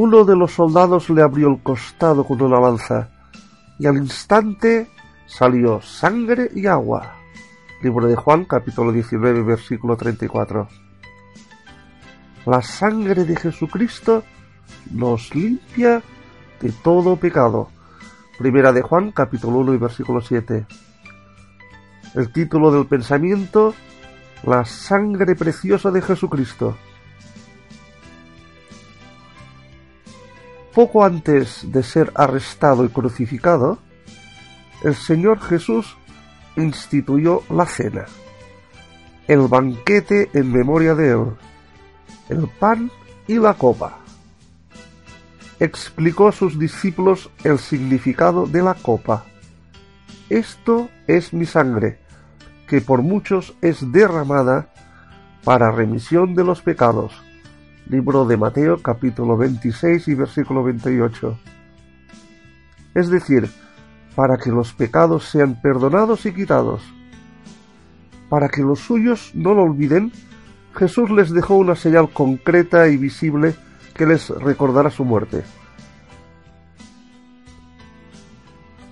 Uno de los soldados le abrió el costado con una lanza, y al instante salió sangre y agua. Libro de Juan, capítulo 19, versículo 34. La sangre de Jesucristo nos limpia de todo pecado. Primera de Juan, capítulo 1 y versículo 7. El título del pensamiento, la sangre preciosa de Jesucristo. Poco antes de ser arrestado y crucificado, el Señor Jesús instituyó la cena, el banquete en memoria de Él, el pan y la copa. Explicó a sus discípulos el significado de la copa. Esto es mi sangre, que por muchos es derramada para remisión de los pecados libro de Mateo capítulo 26 y versículo 28. Es decir, para que los pecados sean perdonados y quitados. Para que los suyos no lo olviden, Jesús les dejó una señal concreta y visible que les recordará su muerte.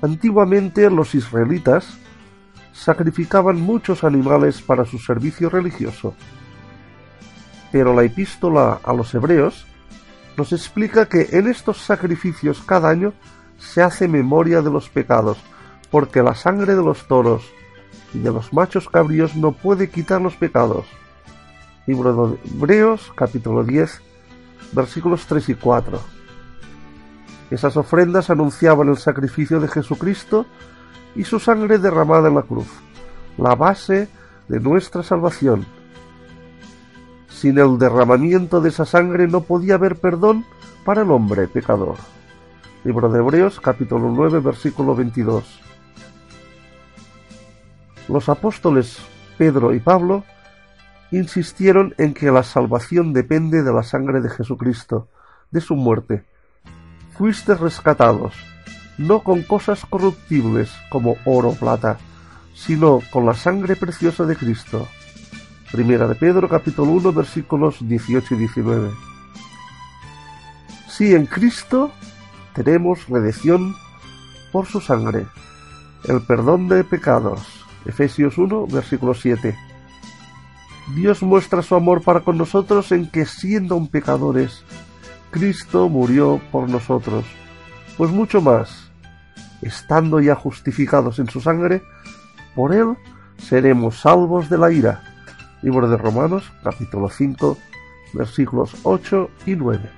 Antiguamente los israelitas sacrificaban muchos animales para su servicio religioso pero la epístola a los hebreos nos explica que en estos sacrificios cada año se hace memoria de los pecados, porque la sangre de los toros y de los machos cabríos no puede quitar los pecados. Libro de Hebreos, capítulo 10, versículos 3 y 4. Esas ofrendas anunciaban el sacrificio de Jesucristo y su sangre derramada en la cruz, la base de nuestra salvación sin el derramamiento de esa sangre no podía haber perdón para el hombre pecador. Libro de Hebreos capítulo 9 versículo 22. Los apóstoles Pedro y Pablo insistieron en que la salvación depende de la sangre de Jesucristo, de su muerte. Fuiste rescatados, no con cosas corruptibles como oro o plata, sino con la sangre preciosa de Cristo Primera de Pedro capítulo 1 versículos 18 y 19. Sí, en Cristo tenemos redención por su sangre, el perdón de pecados. Efesios 1 versículo 7. Dios muestra su amor para con nosotros en que siendo un pecadores, Cristo murió por nosotros. Pues mucho más, estando ya justificados en su sangre, por él seremos salvos de la ira Libro de Romanos, capítulo 5, versículos 8 y 9.